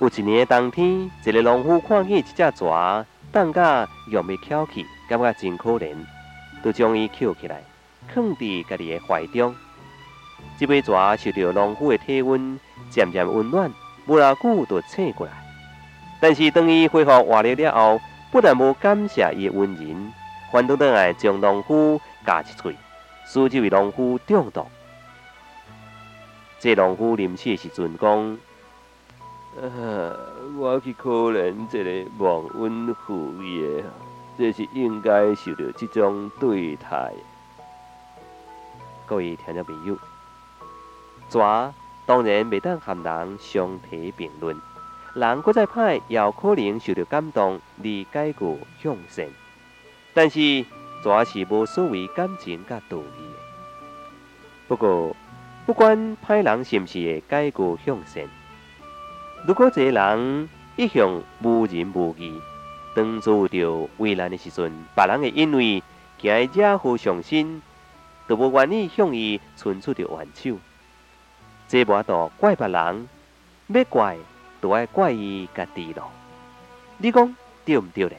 有一年冬天，一个农夫看见一只蛇，冻甲用要翘起，感觉真可怜，就将伊捡起来，放伫家己的怀中。这尾蛇受到农夫的体温，渐渐温暖，不偌久就醒过来。但是当伊恢复活力了后，不但无感谢伊的恩人，反倒倒来将农夫咬一喙，使这位农夫中毒。这农夫临死的时阵讲。啊！我去可怜这个忘恩负义的，这是应该受到这种对待。各位听众朋友，蛇当然未当和人相提并论，人搁再歹，也可能受到感动而改过向善。但是蛇是无所谓感情甲道义的。不过，不管歹人是毋是会改过向善。如果一个人一向无仁无义，当遭到危难的时阵，别人会因为惊伊惹祸上心，就无愿意向伊伸出着援手。这无度怪别人，要怪就爱怪伊家己咯。你讲对毋对咧？